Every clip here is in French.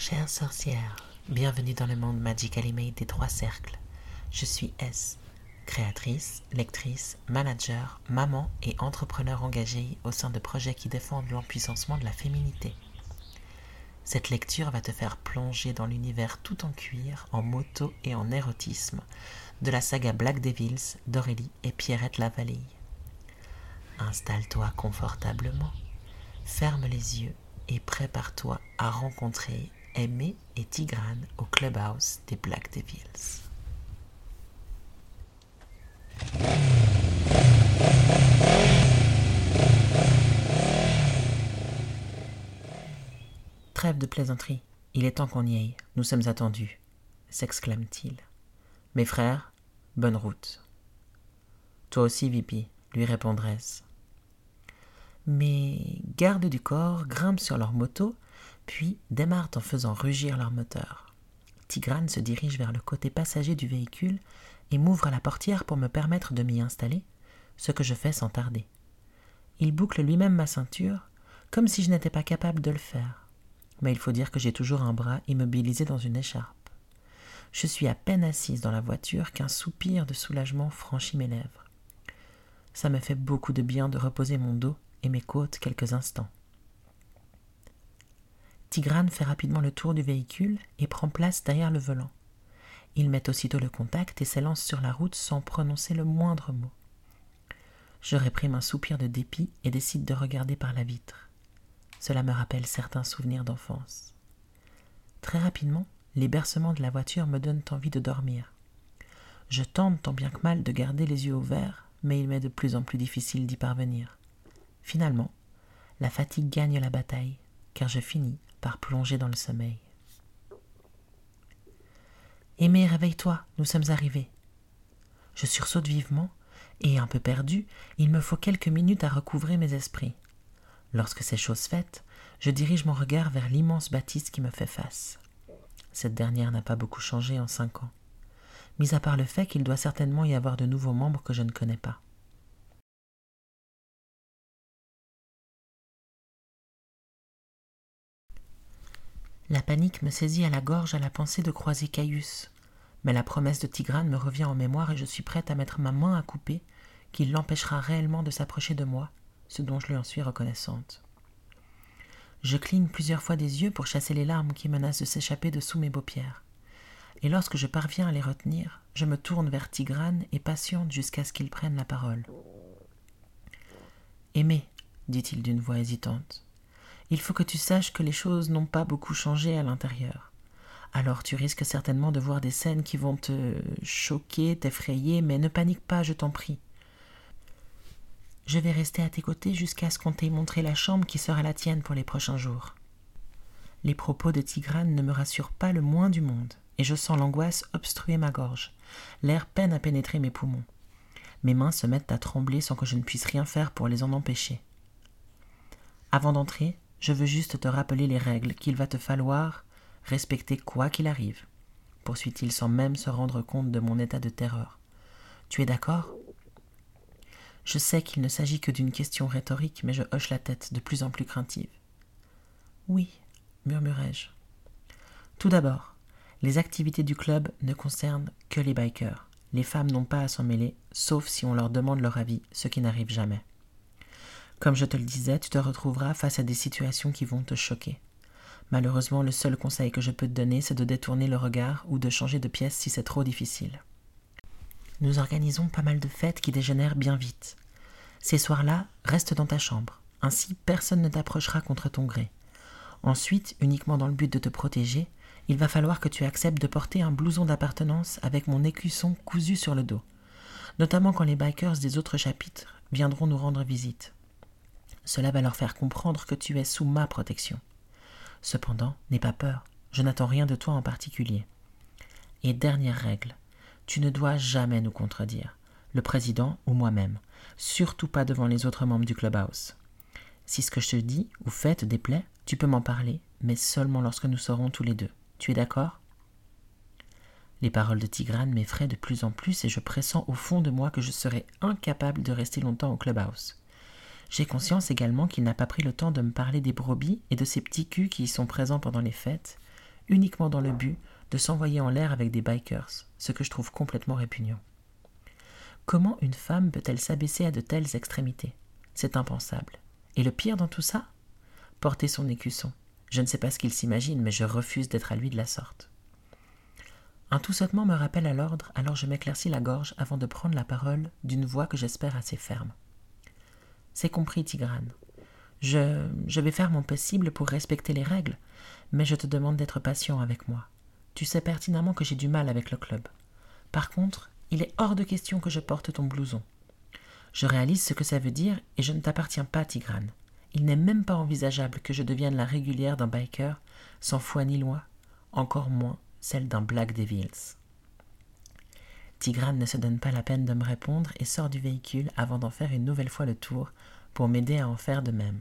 Chère sorcière, bienvenue dans le monde Magically Made des trois cercles. Je suis S, créatrice, lectrice, manager, maman et entrepreneur engagée au sein de projets qui défendent l'empuissancement de la féminité. Cette lecture va te faire plonger dans l'univers tout en cuir, en moto et en érotisme de la saga Black Devils d'Aurélie et Pierrette Lavallée. Installe-toi confortablement, ferme les yeux et prépare-toi à rencontrer Aimé et Tigrane au clubhouse des Black Devils. Trêve de plaisanterie, il est temps qu'on y aille, nous sommes attendus, s'exclame-t-il. Mes frères, bonne route. Toi aussi, Vipi, lui répondrai-je. Mes gardes du corps grimpent sur leur moto, puis démarrent en faisant rugir leur moteur. Tigrane se dirige vers le côté passager du véhicule et m'ouvre la portière pour me permettre de m'y installer, ce que je fais sans tarder. Il boucle lui-même ma ceinture, comme si je n'étais pas capable de le faire mais il faut dire que j'ai toujours un bras immobilisé dans une écharpe. Je suis à peine assise dans la voiture qu'un soupir de soulagement franchit mes lèvres. Ça me fait beaucoup de bien de reposer mon dos et mes côtes quelques instants. Tigrane fait rapidement le tour du véhicule et prend place derrière le volant. Il met aussitôt le contact et s'élance sur la route sans prononcer le moindre mot. Je réprime un soupir de dépit et décide de regarder par la vitre. Cela me rappelle certains souvenirs d'enfance. Très rapidement, les bercements de la voiture me donnent envie de dormir. Je tente tant bien que mal de garder les yeux ouverts, mais il m'est de plus en plus difficile d'y parvenir. Finalement, la fatigue gagne la bataille, car je finis par plonger dans le sommeil. Aimé, réveille-toi, nous sommes arrivés. Je sursaute vivement, et un peu perdu, il me faut quelques minutes à recouvrer mes esprits. Lorsque c'est chose faite, je dirige mon regard vers l'immense bâtisse qui me fait face. Cette dernière n'a pas beaucoup changé en cinq ans, mis à part le fait qu'il doit certainement y avoir de nouveaux membres que je ne connais pas. La panique me saisit à la gorge à la pensée de croiser Caius, mais la promesse de Tigrane me revient en mémoire et je suis prête à mettre ma main à couper, qui l'empêchera réellement de s'approcher de moi ce dont je lui en suis reconnaissante. Je cligne plusieurs fois des yeux pour chasser les larmes qui menacent de s'échapper de sous mes paupières. Et lorsque je parviens à les retenir, je me tourne vers Tigrane et patiente jusqu'à ce qu'il prenne la parole. Aimé, dit-il d'une voix hésitante, il faut que tu saches que les choses n'ont pas beaucoup changé à l'intérieur. Alors tu risques certainement de voir des scènes qui vont te choquer, t'effrayer, mais ne panique pas, je t'en prie. Je vais rester à tes côtés jusqu'à ce qu'on t'ait montré la chambre qui sera la tienne pour les prochains jours. Les propos de Tigrane ne me rassurent pas le moins du monde, et je sens l'angoisse obstruer ma gorge. L'air peine à pénétrer mes poumons. Mes mains se mettent à trembler sans que je ne puisse rien faire pour les en empêcher. Avant d'entrer, je veux juste te rappeler les règles qu'il va te falloir respecter quoi qu'il arrive, poursuit-il sans même se rendre compte de mon état de terreur. Tu es d'accord? Je sais qu'il ne s'agit que d'une question rhétorique, mais je hoche la tête, de plus en plus craintive. Oui, murmurai-je. Tout d'abord, les activités du club ne concernent que les bikers. Les femmes n'ont pas à s'en mêler, sauf si on leur demande leur avis, ce qui n'arrive jamais. Comme je te le disais, tu te retrouveras face à des situations qui vont te choquer. Malheureusement, le seul conseil que je peux te donner, c'est de détourner le regard ou de changer de pièce si c'est trop difficile. Nous organisons pas mal de fêtes qui dégénèrent bien vite. Ces soirs-là, reste dans ta chambre. Ainsi, personne ne t'approchera contre ton gré. Ensuite, uniquement dans le but de te protéger, il va falloir que tu acceptes de porter un blouson d'appartenance avec mon écusson cousu sur le dos, notamment quand les bikers des autres chapitres viendront nous rendre visite. Cela va leur faire comprendre que tu es sous ma protection. Cependant, n'aie pas peur, je n'attends rien de toi en particulier. Et dernière règle, tu ne dois jamais nous contredire, le président ou moi-même surtout pas devant les autres membres du clubhouse. Si ce que je te dis ou fais te déplaît, tu peux m'en parler, mais seulement lorsque nous serons tous les deux. Tu es d'accord? Les paroles de Tigrane m'effraient de plus en plus et je pressens au fond de moi que je serai incapable de rester longtemps au clubhouse. J'ai conscience également qu'il n'a pas pris le temps de me parler des brebis et de ces petits culs qui y sont présents pendant les fêtes, uniquement dans le but de s'envoyer en l'air avec des bikers, ce que je trouve complètement répugnant. Comment une femme peut-elle s'abaisser à de telles extrémités? C'est impensable. Et le pire dans tout ça? Porter son écusson. Je ne sais pas ce qu'il s'imagine, mais je refuse d'être à lui de la sorte. Un tout me rappelle à l'ordre, alors je m'éclaircis la gorge avant de prendre la parole d'une voix que j'espère assez ferme. C'est compris, Tigrane. Je, vais faire mon possible pour respecter les règles, mais je te demande d'être patient avec moi. Tu sais pertinemment que j'ai du mal avec le club. Par contre, il est hors de question que je porte ton blouson. Je réalise ce que ça veut dire et je ne t'appartiens pas, Tigrane. Il n'est même pas envisageable que je devienne la régulière d'un biker sans foi ni loi, encore moins celle d'un Black Devils. Tigrane ne se donne pas la peine de me répondre et sort du véhicule avant d'en faire une nouvelle fois le tour pour m'aider à en faire de même.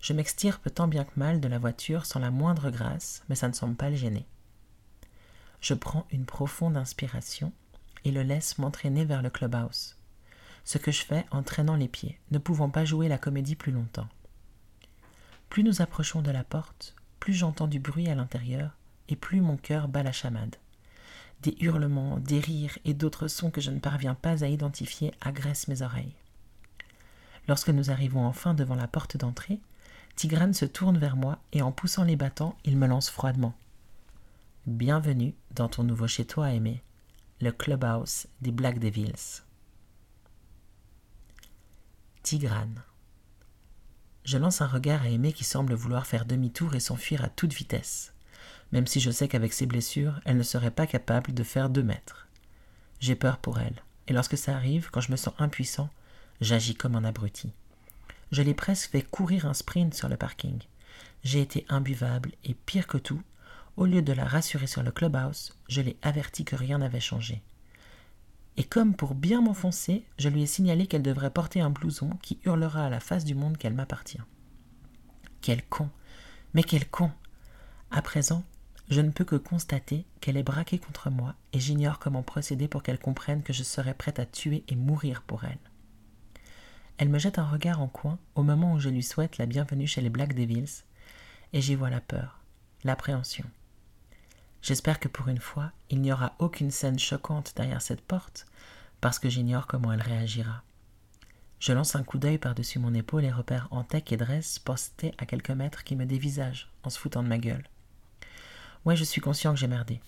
Je m'extirpe tant bien que mal de la voiture sans la moindre grâce, mais ça ne semble pas le gêner. Je prends une profonde inspiration et le laisse m'entraîner vers le clubhouse. Ce que je fais en traînant les pieds, ne pouvant pas jouer la comédie plus longtemps. Plus nous approchons de la porte, plus j'entends du bruit à l'intérieur et plus mon cœur bat la chamade. Des hurlements, des rires et d'autres sons que je ne parviens pas à identifier agressent mes oreilles. Lorsque nous arrivons enfin devant la porte d'entrée, Tigrane se tourne vers moi et en poussant les battants, il me lance froidement. Bienvenue dans ton nouveau chez-toi aimé, le clubhouse des Black Devils. Tigrane. Je lance un regard à Aimée qui semble vouloir faire demi-tour et s'enfuir à toute vitesse même si je sais qu'avec ses blessures, elle ne serait pas capable de faire deux mètres. J'ai peur pour elle, et lorsque ça arrive, quand je me sens impuissant, j'agis comme un abruti. Je l'ai presque fait courir un sprint sur le parking. J'ai été imbuvable, et pire que tout, au lieu de la rassurer sur le clubhouse, je l'ai averti que rien n'avait changé. Et comme pour bien m'enfoncer, je lui ai signalé qu'elle devrait porter un blouson qui hurlera à la face du monde qu'elle m'appartient. Quel con Mais quel con À présent, je ne peux que constater qu'elle est braquée contre moi et j'ignore comment procéder pour qu'elle comprenne que je serai prête à tuer et mourir pour elle. Elle me jette un regard en coin au moment où je lui souhaite la bienvenue chez les Black Devils et j'y vois la peur, l'appréhension. J'espère que pour une fois, il n'y aura aucune scène choquante derrière cette porte parce que j'ignore comment elle réagira. Je lance un coup d'œil par-dessus mon épaule et repère Antec et Dress postés à quelques mètres qui me dévisagent en se foutant de ma gueule. Ouais, je suis conscient que j'ai merdé.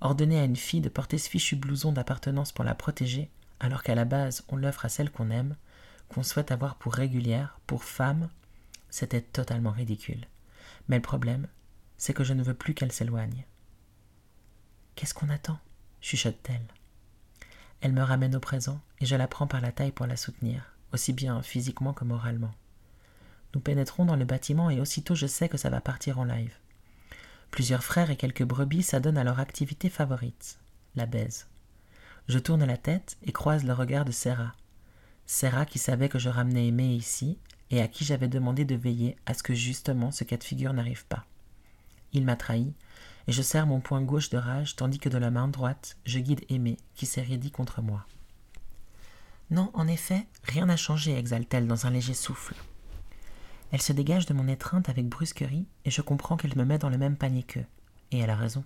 Ordonner à une fille de porter ce fichu blouson d'appartenance pour la protéger, alors qu'à la base on l'offre à celle qu'on aime, qu'on souhaite avoir pour régulière, pour femme, c'était totalement ridicule. Mais le problème, c'est que je ne veux plus qu'elle s'éloigne. Qu'est-ce qu'on attend? chuchote-t-elle. Elle me ramène au présent et je la prends par la taille pour la soutenir, aussi bien physiquement que moralement. Nous pénétrons dans le bâtiment et aussitôt je sais que ça va partir en live. Plusieurs frères et quelques brebis s'adonnent à leur activité favorite, la baise. Je tourne la tête et croise le regard de Serra. Serra qui savait que je ramenais Aimé ici et à qui j'avais demandé de veiller à ce que justement ce cas de figure n'arrive pas. Il m'a trahi, et je serre mon poing gauche de rage tandis que de la main droite je guide Aimé qui s'est raidi contre moi. Non, en effet, rien n'a changé, exalte-t-elle dans un léger souffle. Elle se dégage de mon étreinte avec brusquerie et je comprends qu'elle me met dans le même panier qu'eux. Et elle a raison.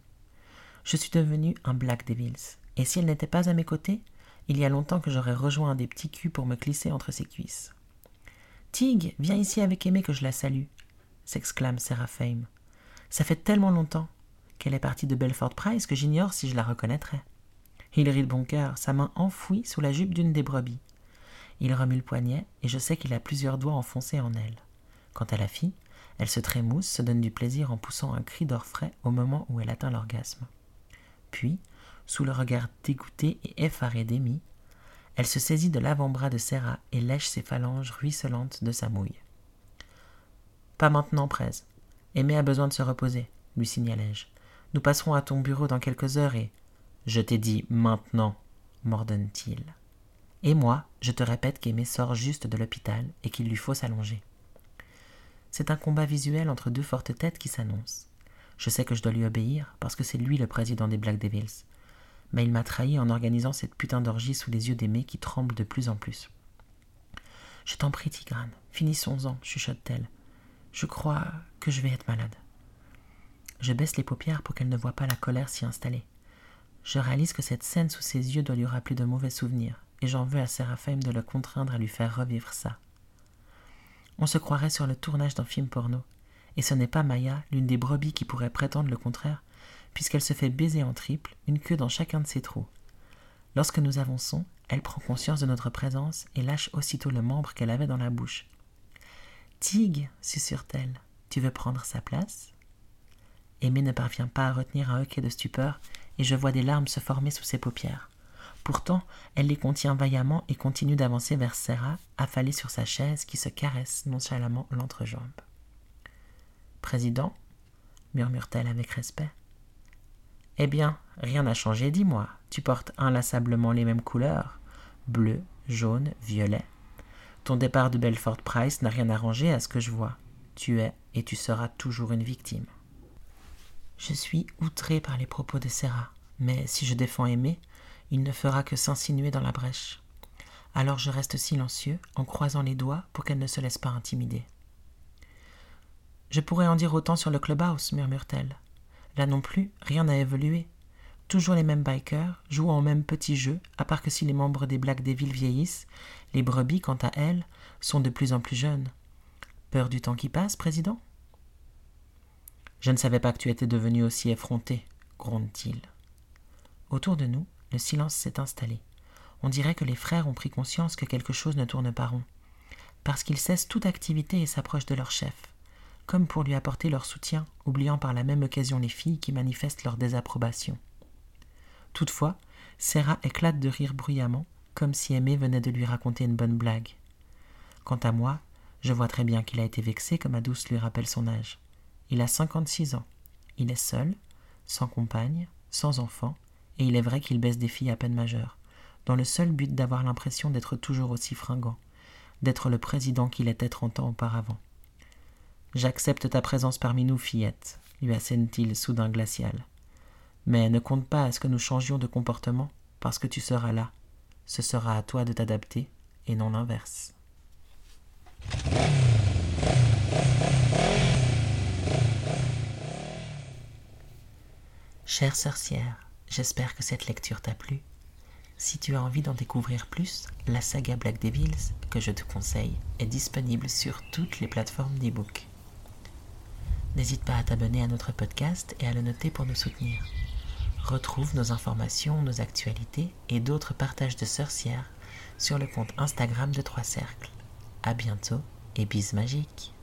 Je suis devenu un Black Devils. Et si elle n'était pas à mes côtés, il y a longtemps que j'aurais rejoint un des petits culs pour me glisser entre ses cuisses. Tig, viens ici avec Aimé que je la salue, s'exclame Seraphim. Ça fait tellement longtemps qu'elle est partie de Belfort Price que j'ignore si je la reconnaîtrais. Il rit de bon cœur, sa main enfouie sous la jupe d'une des brebis. Il remue le poignet et je sais qu'il a plusieurs doigts enfoncés en elle. Quant à la fille, elle se trémousse, se donne du plaisir en poussant un cri d'orfraie au moment où elle atteint l'orgasme. Puis, sous le regard dégoûté et effaré d'Amy, elle se saisit de l'avant-bras de Serra et lèche ses phalanges ruisselantes de sa mouille. Pas maintenant, Prez. Aimé a besoin de se reposer, lui signalai-je. Nous passerons à ton bureau dans quelques heures et. Je t'ai dit maintenant, mordonne-t-il. Et moi, je te répète qu'Aimé sort juste de l'hôpital et qu'il lui faut s'allonger. C'est un combat visuel entre deux fortes têtes qui s'annonce. Je sais que je dois lui obéir parce que c'est lui le président des Black Devils. Mais il m'a trahi en organisant cette putain d'orgie sous les yeux d'Aimé qui tremblent de plus en plus. Je t'en prie, Tigrane, finissons-en, chuchote-t-elle. Je crois que je vais être malade. Je baisse les paupières pour qu'elle ne voie pas la colère s'y installer. Je réalise que cette scène sous ses yeux doit lui rappeler de mauvais souvenirs, et j'en veux à Séraphin de le contraindre à lui faire revivre ça. On se croirait sur le tournage d'un film porno, et ce n'est pas Maya, l'une des brebis qui pourrait prétendre le contraire, puisqu'elle se fait baiser en triple, une queue dans chacun de ses trous. Lorsque nous avançons, elle prend conscience de notre présence et lâche aussitôt le membre qu'elle avait dans la bouche. Tig, susurre-t-elle, tu veux prendre sa place? Aimée ne parvient pas à retenir un hoquet de stupeur, et je vois des larmes se former sous ses paupières. Pourtant, elle les contient vaillamment et continue d'avancer vers Serra, affalée sur sa chaise qui se caresse nonchalamment l'entrejambe. Président, murmure-t-elle avec respect. Eh bien, rien n'a changé, dis-moi. Tu portes inlassablement les mêmes couleurs bleu, jaune, violet. Ton départ de Belfort Price n'a rien arrangé à ce que je vois. Tu es et tu seras toujours une victime. Je suis outré par les propos de Sarah, mais si je défends Aimé, il ne fera que s'insinuer dans la brèche. Alors je reste silencieux, en croisant les doigts pour qu'elle ne se laisse pas intimider. Je pourrais en dire autant sur le clubhouse, murmure-t-elle. Là non plus, rien n'a évolué. Toujours les mêmes bikers, jouant au même petit jeu, à part que si les membres des Black Devils vieillissent, les brebis, quant à elles, sont de plus en plus jeunes. Peur du temps qui passe, président? Je ne savais pas que tu étais devenu aussi effronté, gronde-t-il. Autour de nous, le silence s'est installé. On dirait que les frères ont pris conscience que quelque chose ne tourne pas rond, parce qu'ils cessent toute activité et s'approchent de leur chef comme pour lui apporter leur soutien, oubliant par la même occasion les filles qui manifestent leur désapprobation. Toutefois, Sarah éclate de rire bruyamment, comme si Aimé venait de lui raconter une bonne blague. Quant à moi, je vois très bien qu'il a été vexé comme Adouce lui rappelle son âge. Il a cinquante-six ans. Il est seul, sans compagne, sans enfant, et il est vrai qu'il baisse des filles à peine majeures, dans le seul but d'avoir l'impression d'être toujours aussi fringant, d'être le président qu'il était trente ans auparavant. J'accepte ta présence parmi nous, fillette, lui assène-t-il soudain glacial. Mais ne compte pas à ce que nous changions de comportement, parce que tu seras là. Ce sera à toi de t'adapter, et non l'inverse. Chère sorcière, j'espère que cette lecture t'a plu. Si tu as envie d'en découvrir plus, la saga Black Devils, que je te conseille, est disponible sur toutes les plateformes d'e-book. N'hésite pas à t'abonner à notre podcast et à le noter pour nous soutenir. Retrouve nos informations, nos actualités et d'autres partages de sorcières sur le compte Instagram de Trois Cercles. À bientôt et bis magiques